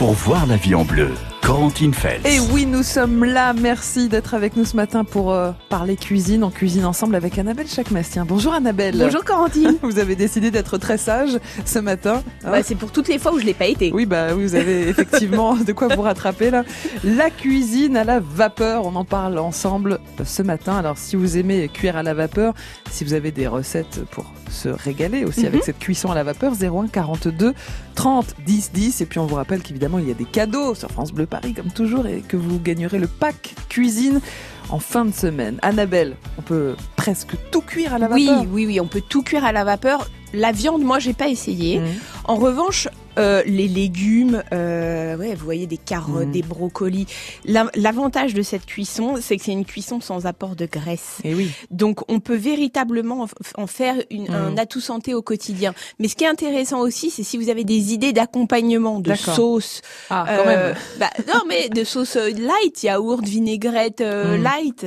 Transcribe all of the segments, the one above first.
pour voir la vie en bleu. Corentine Fels. Et oui, nous sommes là. Merci d'être avec nous ce matin pour euh, parler cuisine. On cuisine ensemble avec Annabelle Chakmastien. Bonjour Annabelle. Bonjour Corentine. Vous avez décidé d'être très sage ce matin. hein bah, c'est pour toutes les fois où je l'ai pas été. Oui, bah vous avez effectivement de quoi vous rattraper là. La cuisine à la vapeur, on en parle ensemble ce matin. Alors si vous aimez cuire à la vapeur, si vous avez des recettes pour se régaler aussi mm -hmm. avec cette cuisson à la vapeur, 01 42 30 10 10. Et puis on vous rappelle qu'évidemment il y a des cadeaux sur France Bleu Paris comme toujours et que vous gagnerez le pack cuisine en fin de semaine. Annabelle, on peut presque tout cuire à la vapeur. Oui, oui, oui, on peut tout cuire à la vapeur. La viande, moi, j'ai pas essayé. Mmh. En revanche, euh, les légumes, euh, ouais, vous voyez des carottes, mmh. des brocolis. L'avantage de cette cuisson, c'est que c'est une cuisson sans apport de graisse. Et oui. Donc, on peut véritablement en faire une, mmh. un atout santé au quotidien. Mais ce qui est intéressant aussi, c'est si vous avez des idées d'accompagnement, de sauce. Ah, quand euh, même. Bah, non, mais de sauce light, yaourt, vinaigrette light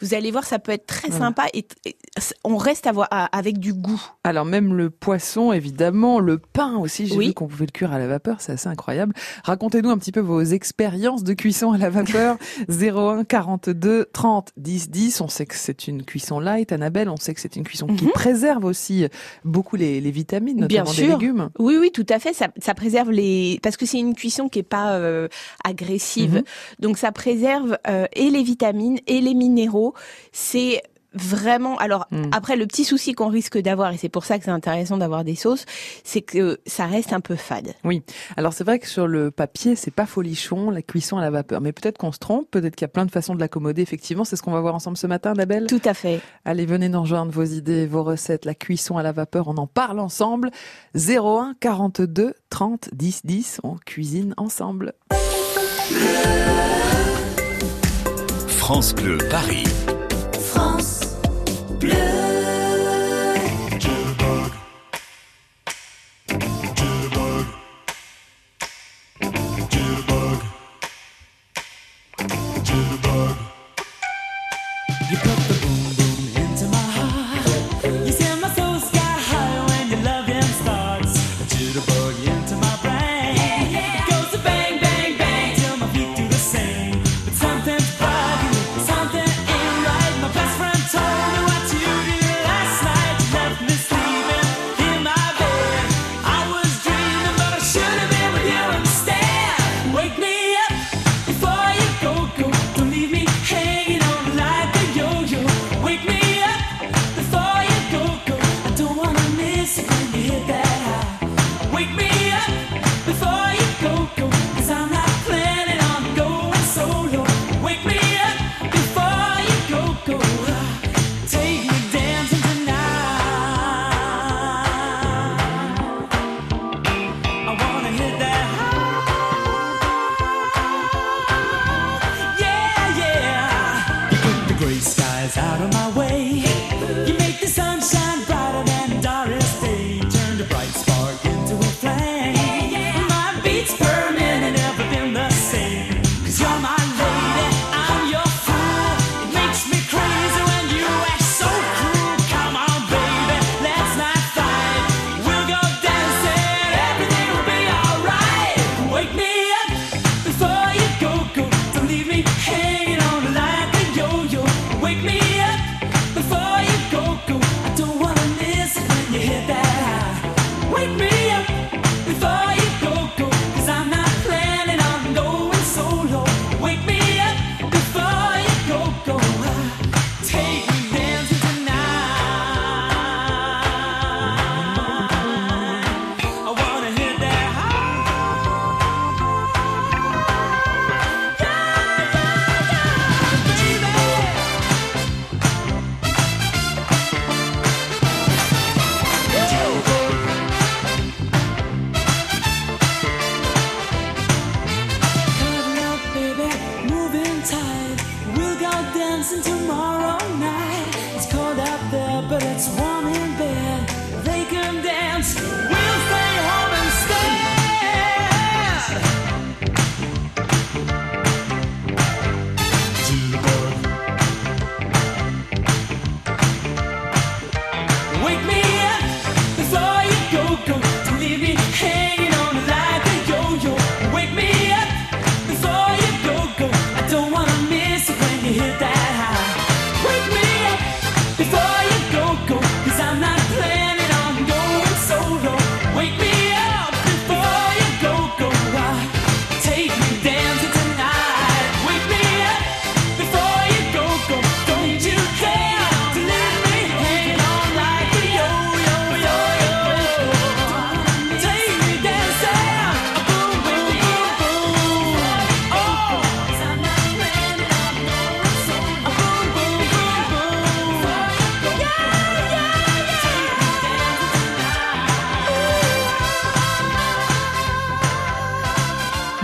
vous allez voir, ça peut être très sympa et, et on reste à voir, à, avec du goût. Alors même le poisson, évidemment, le pain aussi, j'ai oui. vu qu'on pouvait cuire à la vapeur, c'est assez incroyable. Racontez-nous un petit peu vos expériences de cuisson à la vapeur. 01 42 30 10 10. On sait que c'est une cuisson light, Annabelle. On sait que c'est une cuisson mm -hmm. qui préserve aussi beaucoup les, les vitamines, notamment Bien sûr. des légumes. Oui, oui, tout à fait. Ça, ça préserve les parce que c'est une cuisson qui est pas euh, agressive, mm -hmm. donc ça préserve euh, et les vitamines et les minéraux c'est vraiment alors mm. après le petit souci qu'on risque d'avoir et c'est pour ça que c'est intéressant d'avoir des sauces c'est que ça reste un peu fade. Oui. Alors c'est vrai que sur le papier c'est pas folichon la cuisson à la vapeur mais peut-être qu'on se trompe, peut-être qu'il y a plein de façons de l'accommoder effectivement, c'est ce qu'on va voir ensemble ce matin Annabelle. Tout à fait. Allez, venez nous rejoindre vos idées, vos recettes, la cuisson à la vapeur, on en parle ensemble. 01 42 30 10 10, on cuisine ensemble. France Bleu Paris. France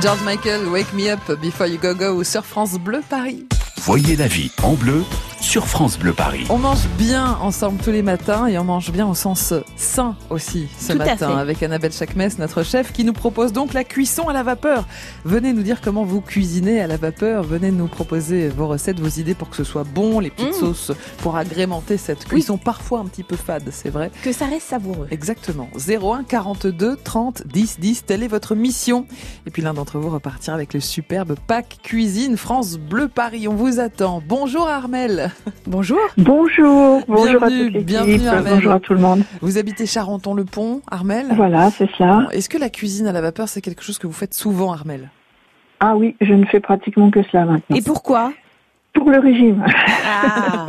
George Michael, Wake Me Up Before You Go Go sur France Bleu Paris. Voyez la vie en bleu sur France Bleu Paris. On mange bien ensemble tous les matins et on mange bien au sens sain aussi ce Tout matin avec Annabelle Chakmes, notre chef, qui nous propose donc la cuisson à la vapeur. Venez nous dire comment vous cuisinez à la vapeur. Venez nous proposer vos recettes, vos idées pour que ce soit bon, les petites Mm. sauces pour agrémenter cette cuisson parfois un petit peu fade, c'est vrai. Que ça reste savoureux. Exactement. 01 42 30 10 10, telle est votre mission. Et puis l'un d'entre vous repartira avec le superbe pack cuisine France Bleu Paris. On vous attend. Bonjour Armel. Bonjour. Bonjour, bonjour Bienvenue, à toute bienvenue, bonjour à tout le monde. Vous habitez Charenton-le-Pont, Armel? Voilà, c'est ça. Est-ce que la cuisine à la vapeur, c'est quelque chose que vous faites souvent, Armel? Ah oui, je ne fais pratiquement que cela maintenant. Et pourquoi? Pour le régime. Ah,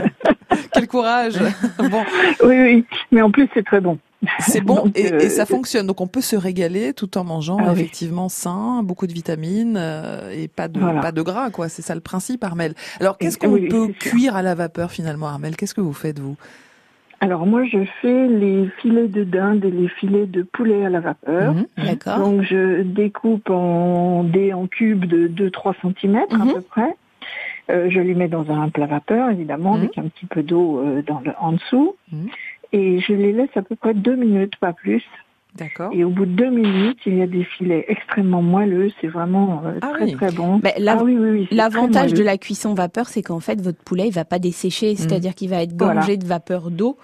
Quel courage Bon, oui, oui, mais en plus c'est très bon. c'est bon Donc, et, euh, et ça fonctionne. Donc on peut se régaler tout en mangeant Ah oui. effectivement sain, beaucoup de vitamines euh, et pas de Voilà. pas de gras quoi. C'est ça le principe, Armel. Alors qu'est-ce qu'on oui, peut cuire à la vapeur finalement, Armel? Qu'est-ce que vous faites vous? Alors moi je fais les filets de dinde et les filets de poulet à la vapeur. Mhm, mhm. d'accord. Donc je découpe en dés en cubes de 2-3 cm à Mhm. peu près. Euh, je les mets dans un plat vapeur évidemment avec un petit peu d'eau euh, dans le, en dessous. Mhm. Et je les laisse à peu près deux minutes, pas plus. D'accord. Et au bout de deux minutes, il y a des filets extrêmement moelleux. C'est vraiment euh, Ah très oui. très bon. La- ah oui, oui, L'avantage de la cuisson vapeur, c'est qu'en fait, votre poulet, il va pas dessécher, c'est-à-dire qu'il va être Voilà. gorgé de vapeur d'eau,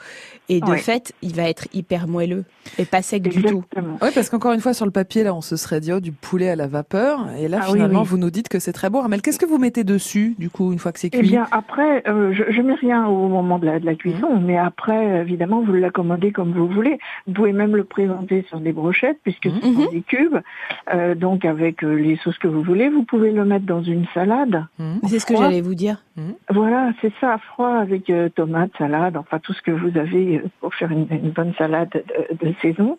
et de Ouais. fait, il va être hyper moelleux et pas sec du tout. Oui, parce qu'encore une fois, sur le papier, là, on se serait dit oh, du poulet à la vapeur. Et là, Ah finalement, oui. vous nous dites que c'est très bon. Armel, qu'est-ce que vous mettez dessus, du coup, une fois que c'est Eh cuit? bien, après, euh, je, je mets rien au moment de la, de la cuisson, Mhm. mais après, évidemment, vous l'accommodez comme vous voulez. Vous pouvez même le présenter sur des brochettes, puisque ce Mhm. sont des cubes, euh, donc avec euh, les sauces que vous voulez. Vous pouvez le mettre dans une salade. Mhm. C'est ce que j'allais vous dire. Voilà, c'est ça, froid avec euh, tomates, salade, enfin tout ce que vous avez pour faire une, une bonne salade de, de saison.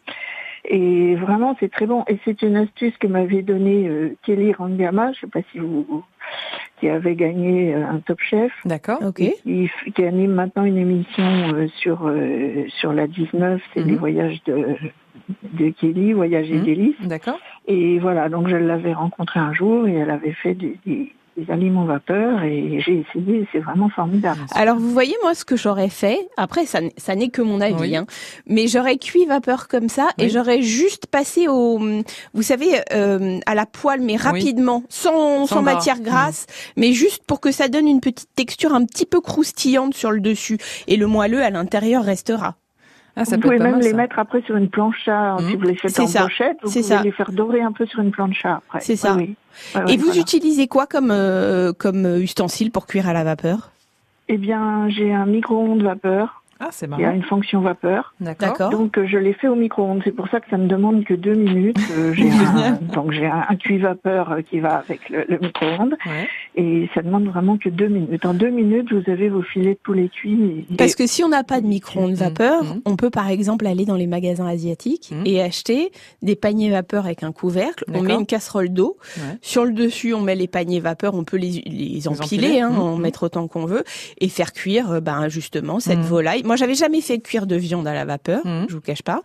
Et vraiment, c'est très bon. Et c'est une astuce que m'avait donnée euh, Kelly Rangama, je sais pas si vous, qui avait gagné euh, un Top Chef, D'accord. Ok. qui, qui anime maintenant une émission euh, sur euh, sur la 19, c'est Mhm. les voyages de de Kelly, Voyages et Mhm. délices. D'accord. Et voilà, donc je l'avais rencontrée un jour et elle avait fait des, des, des aliments vapeur et j'ai essayé, c'est vraiment formidable. Alors vous voyez moi ce que j'aurais fait. Après ça, ça n'est que mon avis, Oui. hein. mais j'aurais cuit vapeur comme ça et j'aurais juste passé au, vous savez, euh, à la poêle mais rapidement, sans, Sans sans, matière grasse, mais juste pour que ça donne une petite texture un petit peu croustillante sur le dessus et le moelleux à l'intérieur restera. Ah, ça vous pouvez même mal, les ça. mettre après sur une plancha, Mhm. si vous les faites en ça. brochette, vous pouvez ça. les faire dorer un peu sur une plancha après. C'est ça. Oui, oui. Ouais, et vous voilà. utilisez quoi comme euh, comme euh, ustensile pour cuire à la vapeur? Eh bien, j'ai un micro-ondes vapeur Ah, c'est qui a une fonction vapeur. D'accord. Donc euh, je l'ai fait au micro-ondes. C'est pour ça que ça me demande que deux minutes. Euh, j'ai un, donc j'ai un, un cuit vapeur euh, qui va avec le, le micro-ondes Ouais. et ça demande vraiment que deux minutes. En deux minutes, vous avez vos filets de poulet cuits. et- Parce que si on n'a pas de micro-ondes Mhm. vapeur, Mhm. on peut par exemple aller dans les magasins asiatiques Mhm. et acheter des paniers vapeur avec un couvercle. On met une casserole d'eau. Ouais. Sur le dessus, on met les paniers vapeur. On peut les, les empiler, empiler. hein, Mhm. en mettre autant qu'on veut et faire cuire euh, ben, justement cette Mhm. volaille. Moi, j'avais jamais fait cuire de viande à la vapeur, Mhm. je vous cache pas.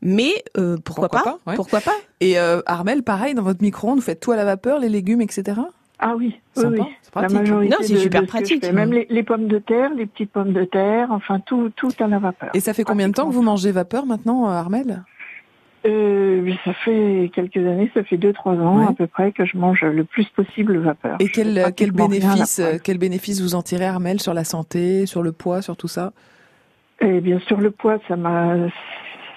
Mais euh, pourquoi, Pourquoi pas, pas, ouais. Pourquoi pas Et euh, Armel, pareil, dans votre micro-ondes, vous faites tout à la vapeur, les légumes, etc. Ah oui, oui, Sympa, oui. La pratique. majorité Non, c'est super pratique. fais. Même les, les pommes de terre, les petites pommes de terre, enfin tout, tout à la vapeur. Et ça fait combien de temps que vous mangez vapeur maintenant, euh, Armel? Euh, ça fait quelques années, ça fait deux trois ans Ouais. à peu près que je mange le plus possible vapeur. Et quel, bénéfice, quel bénéfice vous en tirez, Armel, sur la santé, sur le poids, sur tout ça? Et bien sûr, le poids, ça m'a,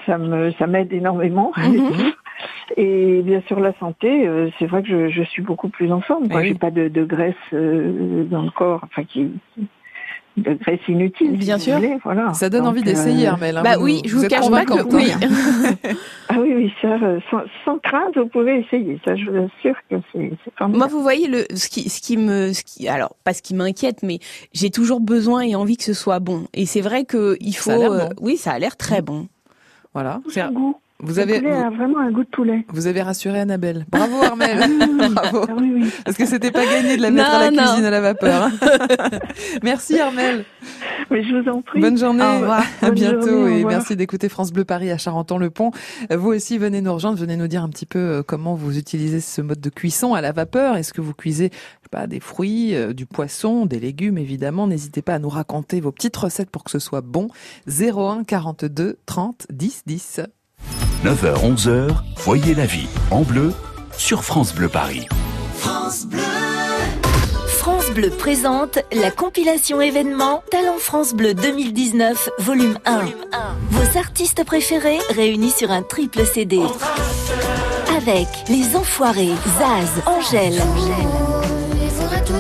ça me, ça m'aide énormément. Mhm. Et bien sûr, la santé, euh, c'est vrai que je, je suis beaucoup plus en forme. Moi, Eh oui. j'ai pas de, de graisse euh, dans le corps, enfin qui, de graisse inutile. Bien sûr. voulez, voilà. Ça donne Donc, envie d'essayer, euh, Armel. hein. Bah oui, je vous cache pas que oui. hein. Ah oui, oui, ça, euh, sans, sans crainte, vous pouvez essayer. Ça, je vous assure que c'est, c'est Moi, formidable. vous voyez le ce qui ce qui me ce qui alors pas ce qui m'inquiète, mais j'ai toujours besoin et envie que ce soit bon. Et c'est vrai que il faut Ça a l'air euh, oui, ça a l'air très bon. Voilà. C'est- goût. Vous avez poulet a vraiment un goût de poulet. Vous avez rassuré Annabelle. Bravo Armel. Bravo. Ah oui, oui. Parce que c'était pas gagné de la mettre Non, à la non. cuisine à la vapeur. Merci Armel. Mais je vous en prie. Bonne journée. Au revoir. À Bonne bientôt journée, et merci d'écouter France Bleu Paris à Charenton-le-Pont. Vous aussi venez nous rejoindre, venez nous dire un petit peu euh, comment vous utilisez ce mode de cuisson à la vapeur. Est-ce que vous cuisez pas des fruits, euh, du poisson, des légumes évidemment. N'hésitez pas à nous raconter vos petites recettes pour que ce soit bon. 01 42 30 10 10. 9h, 11h, voyez la vie en bleu sur France Bleu Paris. France Bleu. France Bleu présente la compilation événement Talent France Bleu 2019, volume 1. Vos artistes préférés réunis sur un triple CD. Avec Les Enfoirés, Zaz, Angèle,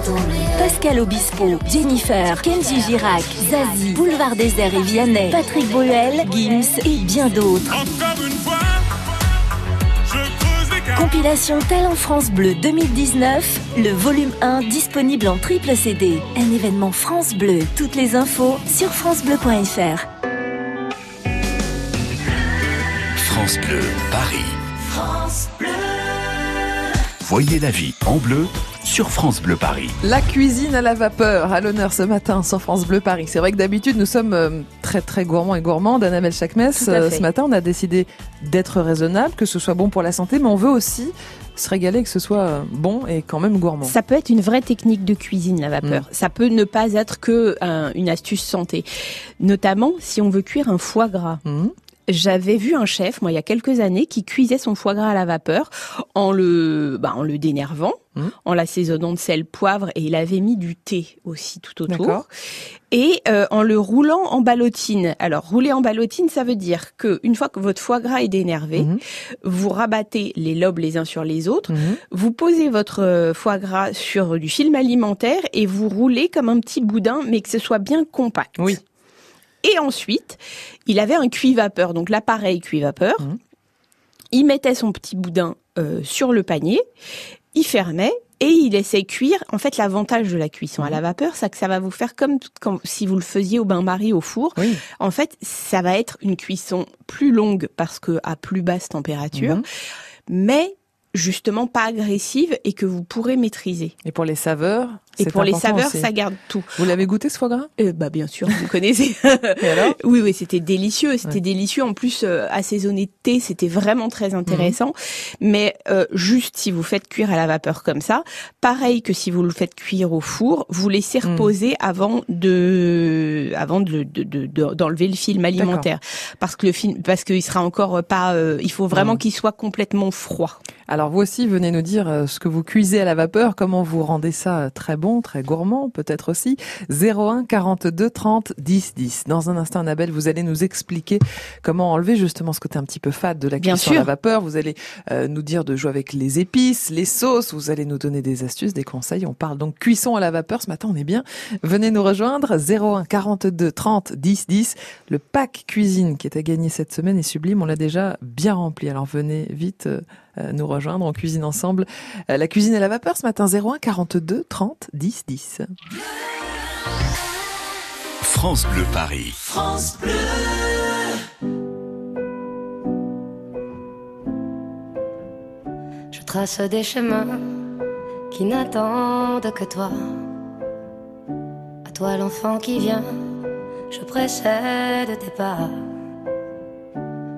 tout oublier. Pascal Obispo, Jennifer, Kenji Girac, Zazie, Boulevard Désert et Vianney, Patrick Bruel, Gims et bien d'autres. Encore une fois, je. Compilation Talent France Bleu 2019, le volume 1 disponible en triple CD. Un événement France Bleu. Toutes les infos sur francebleu.fr. France Bleu Paris. France Bleu. Voyez la vie en bleu sur France Bleu Paris. La cuisine à la vapeur à l'honneur ce matin sur France Bleu Paris. C'est vrai que d'habitude nous sommes euh, très très gourmands et gourmandes. Annabelle Chakmes, euh, ce matin on a décidé d'être raisonnable, que ce soit bon pour la santé, mais on veut aussi se régaler, que ce soit euh, bon et quand même gourmand. Ça peut être une vraie technique de cuisine, la vapeur. Ça peut ne pas être que un- une astuce santé. Notamment si on veut cuire un foie gras. Mhm. J'avais vu un chef, moi, il y a quelques années, qui cuisait son foie gras à la vapeur en le, bah, en le dénervant, En l'assaisonnant de sel, poivre, et il avait mis du thé aussi tout autour. Et euh, en le roulant en ballotine. Alors, rouler en ballotine, ça veut dire que une fois que votre foie gras est dénervé, Mhm. vous rabattez les lobes les uns sur les autres, Mhm. vous posez votre euh, foie gras sur du film alimentaire et vous roulez comme un petit boudin, mais que ce soit bien compact. Oui. Et ensuite, il avait un cuit-vapeur, donc l'appareil cuit-vapeur. Mhm. Il mettait son petit boudin euh, sur le panier, il fermait et il laissait cuire. En fait, l'avantage de la cuisson à la vapeur, c'est que ça va vous faire comme si vous le faisiez au bain-marie au four. Oui. En fait, ça va être une cuisson plus longue parce que à plus basse température, Mhm. mais justement pas agressive et que vous pourrez maîtriser. Et pour les saveurs, Et pour les saveurs, aussi. ça garde tout. Vous l'avez goûté ce foie gras? Euh, bah bien sûr, vous connaissez. Et alors? Oui, oui, c'était délicieux, c'était Ouais. délicieux. En plus, euh, assaisonné de thé, c'était vraiment très intéressant. Mhm. Mais euh, juste si vous faites cuire à la vapeur comme ça, pareil que si vous le faites cuire au four, vous laissez Mhm. reposer avant de, avant de, de- de- de- d'enlever le film alimentaire, parce que le film, parce qu'il sera encore pas. euh, il faut vraiment Mhm. qu'il soit complètement froid. Alors vous aussi, venez nous dire euh, ce que vous cuisez à la vapeur, comment vous rendez ça euh, très bon, très gourmand, peut-être aussi. 01 42 30 10 10. Dans un instant, Annabelle, vous allez nous expliquer comment enlever justement ce côté un petit peu fade de la cuisson à la vapeur. Vous allez euh, nous dire de jouer avec les épices, les sauces. Vous allez nous donner des astuces, des conseils. On parle donc cuisson à la vapeur. Ce matin, on est bien. Venez nous rejoindre. 01 42 30 10 10. Le pack cuisine qui est à gagner cette semaine est sublime. On l'a déjà bien rempli. Alors venez vite euh, nous rejoindre. On cuisine ensemble. Euh, la cuisine à la vapeur ce matin. 01 42 30 10 10. France Bleu Paris. France Bleu. Je trace des chemins qui n'attendent que toi. À toi l'enfant qui vient, je précède tes pas.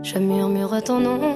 Je murmure ton nom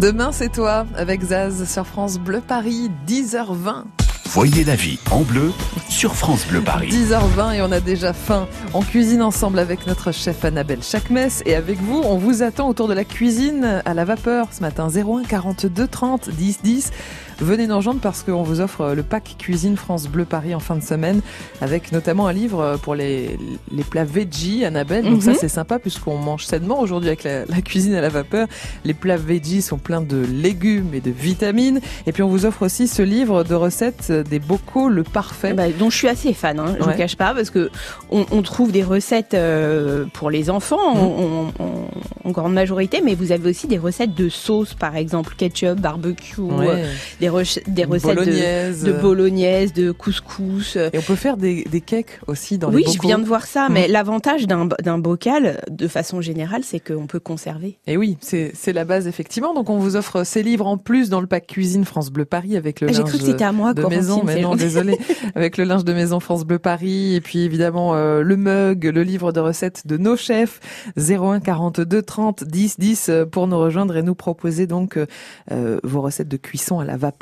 Demain, c'est toi, avec Zaz sur France Bleu Paris, 10h20. Voyez la vie en bleu sur France Bleu Paris. 10h20 et on a déjà faim. On cuisine ensemble avec notre chef Annabelle Chakmes et avec vous, on vous attend autour de la cuisine à la vapeur ce matin 01 42 30 10 10. Venez nous rejoindre parce qu'on vous offre le pack cuisine France Bleu Paris en fin de semaine avec notamment un livre pour les, les plats veggie Annabelle. Donc ça Mhm. c'est sympa puisqu'on mange sainement aujourd'hui avec la, la cuisine à la vapeur. Les plats veggie sont pleins de légumes et de vitamines. Et puis on vous offre aussi ce livre de recettes des bocaux le parfait. Bah, dont je suis assez fan, hein, je Ouais. ne cache pas, parce que on, on trouve des recettes euh, pour les enfants Mhm. en, en- en grande majorité, mais vous avez aussi des recettes de sauce, par exemple ketchup, barbecue, Ouais. euh, des, des recettes de, Bolognaise. de bolognaise, de couscous. Et on peut faire des, des cakes aussi dans Oui, les je bocaux. viens de voir ça, mais l'avantage d'un bocal, de façon générale, c'est qu'on peut conserver. Et oui, c'est la base effectivement. Donc on vous offre ces livres en plus dans le pack cuisine France Bleu Paris avec le Ah, linge cru que c'était à moi, de maison, mais non, désolé. Avec le linge de maison France Bleu Paris et puis évidemment euh, le mug, le livre de recettes de nos chefs 01 42 30 10 10 euh, pour nous rejoindre et nous proposer donc euh, euh, vos recettes de cuisson à la vapeur.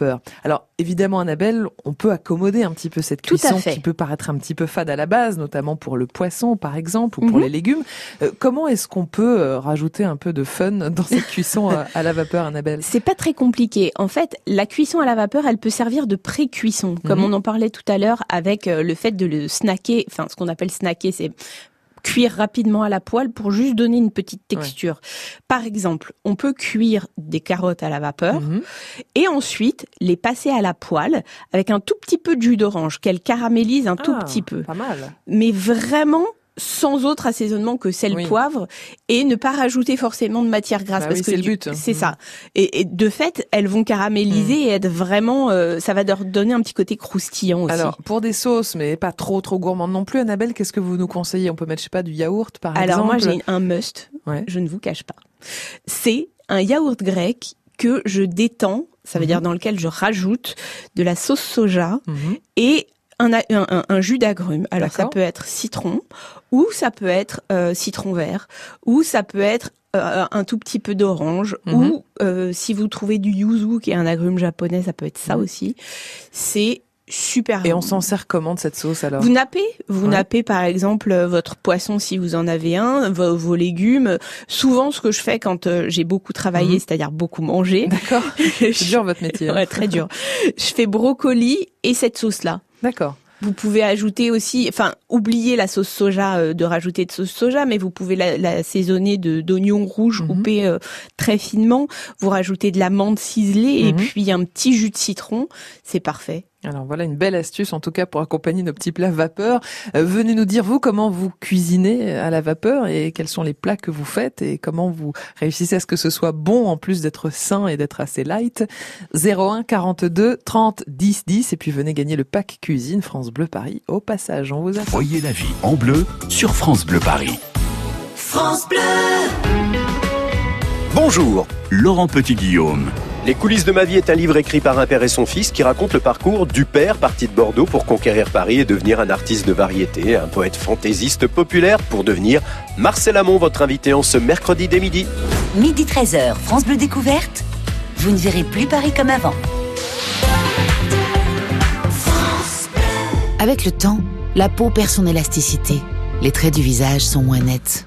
Alors évidemment Annabelle, on peut accommoder un petit peu cette cuisson qui peut paraître un petit peu fade à la base, notamment pour le poisson par exemple ou pour Mhm. les légumes. Euh, comment est-ce qu'on peut euh, rajouter un peu de fun dans cette cuisson euh, à la vapeur Annabelle? C'est pas très compliqué. En fait, la cuisson à la vapeur, elle peut servir de pré-cuisson, comme Mhm. on en parlait tout à l'heure avec le fait de le snacker. Enfin, ce qu'on appelle snacker, c'est cuire rapidement à la poêle pour juste donner une petite texture. Par exemple, on peut cuire des carottes à la vapeur Mhm. et ensuite les passer à la poêle avec un tout petit peu de jus d'orange qu'elle caramélise un tout Ah, petit peu. Pas mal. Mais vraiment sans autre assaisonnement que sel Oui. poivre et ne pas rajouter forcément de matière grasse Bah parce oui, que c'est le but. c'est Mhm. ça et, et de fait elles vont caraméliser et être vraiment euh, ça va leur donner un petit côté croustillant aussi Alors, pour des sauces, mais pas trop trop gourmandes non plus, Annabelle, qu'est-ce que vous nous conseillez? On peut mettre, je sais pas, du yaourt, par alors exemple moi j'ai un must Ouais. je ne vous cache pas c'est un yaourt grec que je détends ça veut Mhm. dire dans lequel je rajoute de la sauce soja et un, un, un- jus d'agrumes. Alors ça peut être citron, ou ça peut être euh, citron vert, ou ça peut être euh, un tout petit peu d'orange, Mhm. ou euh, si vous trouvez du yuzu, qui est un agrume japonais, ça peut être ça Mhm. aussi. C'est super Et bon. on s'en sert comment de cette sauce alors? Vous nappez, vous Ouais. nappez par exemple euh, votre poisson si vous en avez un, vos, vos légumes. Souvent, ce que je fais quand euh, j'ai beaucoup travaillé, Mhm. c'est-à-dire beaucoup mangé, D'accord. C'est dur votre métier. hein. ouais, très dur. Je fais brocoli et cette sauce-là. D'accord. Vous pouvez ajouter aussi, enfin, oubliez la sauce soja, euh, de rajouter de sauce soja, mais vous pouvez la- l'assaisonner de d'oignons rouges Mhm. coupés euh, très finement. Vous rajoutez de la menthe ciselée et Mhm. puis un petit jus de citron. C'est parfait. Alors voilà une belle astuce en tout cas pour accompagner nos petits plats vapeur. Euh, venez nous dire vous comment vous cuisinez à la vapeur et quels sont les plats que vous faites et comment vous réussissez à ce que ce soit bon en plus d'être sain et d'être assez light. 01 42 30 10 10 et puis venez gagner le pack cuisine France Bleu Paris au passage. On vous attend. Voyez la vie en bleu sur France Bleu Paris. France Bleu. Bonjour Laurent Petit-Guillaume. Les coulisses de ma vie est un livre écrit par un père et son fils qui raconte le parcours du père parti de Bordeaux pour conquérir Paris et devenir un artiste de variété, un poète fantaisiste populaire pour devenir Marcel Amont, votre invité en ce mercredi dès midi. Midi 13h, France Bleu Découverte. Vous ne verrez plus Paris comme avant. Avec le temps, la peau perd son élasticité. Les traits du visage sont moins nets.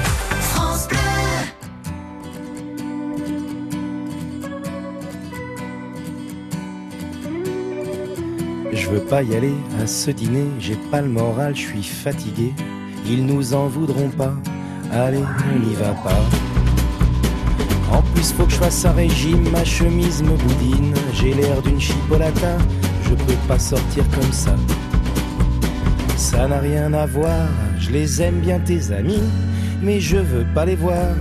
Veux pas y aller à ce dîner, j'ai pas le moral, je suis fatigué. Ils nous en voudront pas, allez, on n'y va pas. En plus, faut que je fasse un régime, ma chemise me boudine. J'ai l'air d'une chipolata, je peux pas sortir comme ça. Ça n'a rien à voir, je les aime bien tes amis, mais je veux pas les voir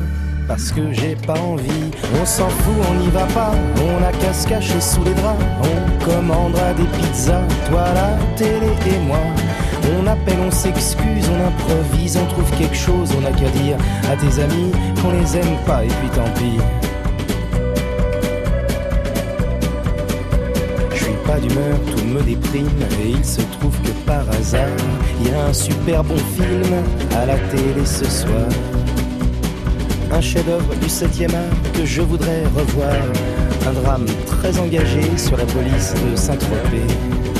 parce que j'ai pas envie. On s'en fout, on n'y va pas, on a qu'à se cacher sous les draps. On commandera des pizzas, toi la télé et moi. On appelle, on s'excuse, on improvise, on trouve quelque chose, on a qu'à dire à tes amis qu'on les aime pas et puis tant pis. D'humeur, tout me déprime et il se trouve que par hasard, il y a un super bon film à la télé ce soir. Un chef-d'œuvre du 7e art que je voudrais revoir. Un drame très engagé sur la police de Saint-Tropez.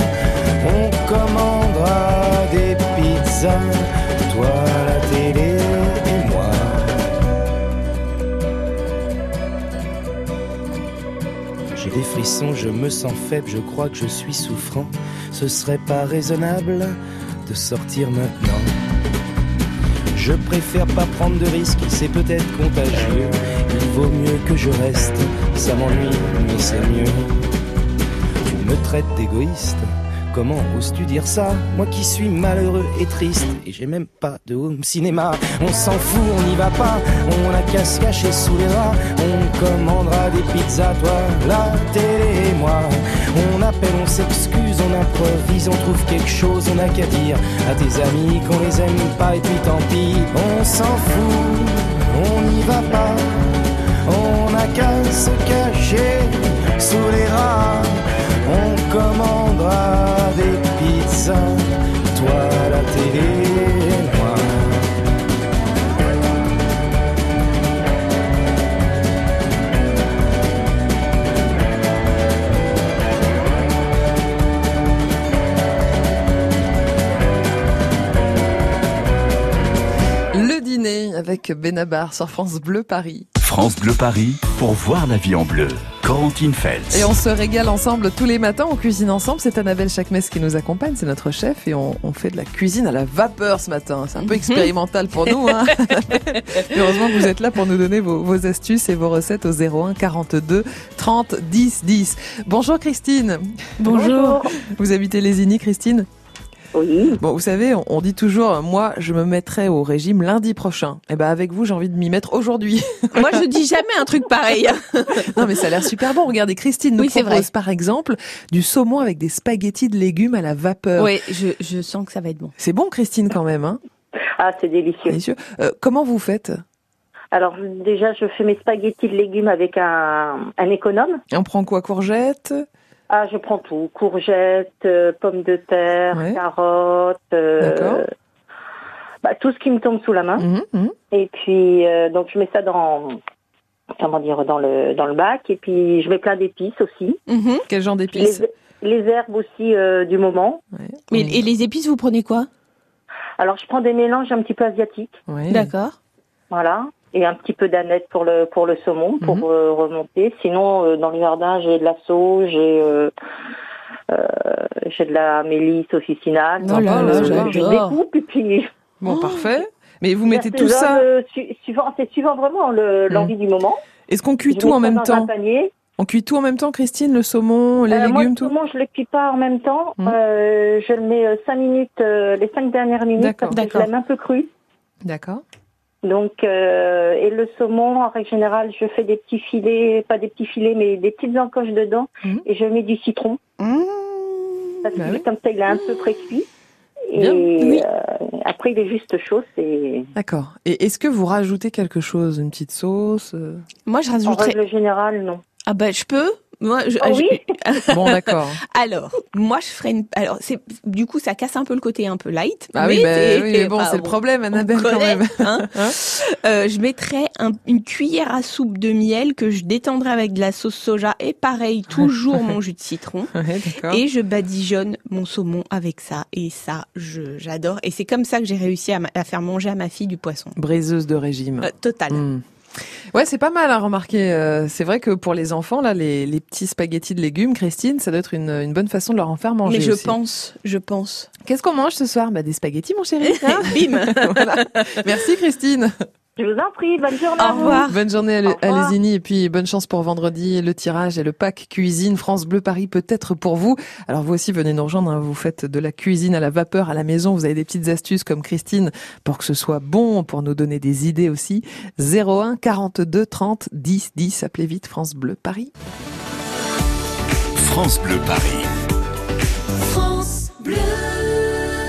Commandera des pizzas, toi la télé et moi. J'ai des frissons, je me sens faible, je crois que je suis souffrant. Ce serait pas raisonnable de sortir maintenant. Je préfère pas prendre de risques, c'est peut-être contagieux. Il vaut mieux que je reste, ça m'ennuie, mais c'est mieux. Tu me traites d'égoïste. Comment oses-tu dire ça? Moi qui suis malheureux et triste Et j'ai même pas de home cinéma. On s'en fout, on n'y va pas. On a qu'à se cacher sous les draps. On commandera des pizzas, toi, la télé et moi. On appelle, on s'excuse, on improvise On trouve quelque chose, on a qu'à dire À tes amis qu'on les aime pas Et puis tant pis, on s'en fout On n'y va pas. On a qu'à se cacher sous les draps on commandera des pizzas, toi la télé et moi. Le dîner avec Benabar sur France Bleu Paris. France Bleu Paris pour voir la vie en bleu. Corentine Feltz. Et on se régale ensemble tous les matins, on cuisine ensemble. C'est Annabelle Chakmes qui nous accompagne, c'est notre chef et on, on, fait de la cuisine à la vapeur ce matin. C'est un peu expérimental pour nous. Hein. Heureusement que vous êtes là pour nous donner vos, vos, astuces et vos recettes au 01 42 30 10 10. Bonjour Christine. Bonjour. Vous habitez Lésigny, Christine? Oui. Bon, vous savez, on dit toujours, moi, je me mettrai au régime lundi prochain. Et eh ben, avec vous, j'ai envie de m'y mettre aujourd'hui. moi, je dis jamais un truc pareil. non, mais ça a l'air super bon. Regardez, Christine nous oui, propose, vrai. par exemple, du saumon avec des spaghettis de légumes à la vapeur. Oui, je, je sens que ça va être bon. C'est bon, Christine, quand même, hein? Ah, c'est délicieux. délicieux. Euh, comment vous faites? Alors déjà, je fais mes spaghettis de légumes avec un, un économe. On prend quoi, courgettes ah, je prends tout. Courgettes, euh, pommes de terre, Ouais. carottes, euh, bah, tout ce qui me tombe sous la main. Mhm, mhm. Et puis, euh, donc, je mets ça dans, comment dire, dans le, dans le bac. Et puis, je mets plein d'épices aussi. Mhm. Quel genre d'épices Les, les herbes aussi euh, du moment. Mais et les épices, vous prenez quoi? Alors, je prends des mélanges un petit peu asiatiques. Ouais. D'accord. Voilà. Et un petit peu d'aneth pour le, pour le saumon, pour Mhm. euh, remonter. Sinon, euh, dans le jardin, j'ai de la sauge, j'ai, euh, euh, J'achète de la mélisse officinale. Oh là là, je, j'adore. je découpe et puis. Bon, parfait. Mais vous mettez tout ça. su- suivant, c'est suivant vraiment le- l'envie du moment. Est-ce qu'on cuit Je tout en même dans temps un panier. On cuit tout en même temps, Christine, le saumon, les Euh, moi, légumes, le tout saumon, je le cuis pas en même temps. Mhm. Euh, je le mets 5 minutes, euh, les 5 dernières minutes, D'accord. parce que je l'aime un peu cru. D'accord. Donc, euh, et le saumon, en règle générale, je fais des petits filets, pas des petits filets, mais des petites encoches dedans, Mhm. et je mets du citron. Parce que Bah oui. comme ça, il est un peu précuit. Et Oui. euh, après, il est juste chaud. C'est D'accord. Et est-ce que vous rajoutez quelque chose, une petite sauce euh Moi, je en rajouterais. règle générale, non. Ah bah je peux. Moi, je, Ah oui je- Bon, d'accord. Alors, moi, je ferais une. Alors, c'est du coup, ça casse un peu le côté un peu light. Ah oui, bah c'est- oui, mais bon, c'est le problème, Annabelle, quand même. hein. Hein Euh, je mettrais un- une cuillère à soupe de miel que je détendrais avec de la sauce soja et pareil, toujours mon jus de citron. Ouais. Et je badigeonne mon saumon avec ça. Et ça, je j'adore. Et c'est comme ça que j'ai réussi à, ma- à faire manger à ma fille du poisson. Braiseuse de régime. Euh, total. Hmm. Ouais, c'est pas mal à remarquer. Euh, c'est vrai que pour les enfants, là, les, les petits spaghettis de légumes, Christine, ça doit être une, une bonne façon de leur en faire manger. Mais je aussi. pense, je pense. Qu'est-ce qu'on mange ce soir? Bah des spaghettis, mon chéri. hein? Bim Voilà. Merci Christine. Je vous en prie, bonne journée. Au à vous. revoir. Bonne journée à. Lézigny et puis bonne chance pour vendredi. Le tirage et le pack cuisine France Bleu Paris peut-être pour vous. Alors vous aussi venez nous rejoindre. hein. Vous faites de la cuisine à la vapeur à la maison. Vous avez des petites astuces comme Christine pour que ce soit bon, pour nous donner des idées aussi. 01 42 30 10 10. Appelez vite France Bleu Paris. France Bleu Paris.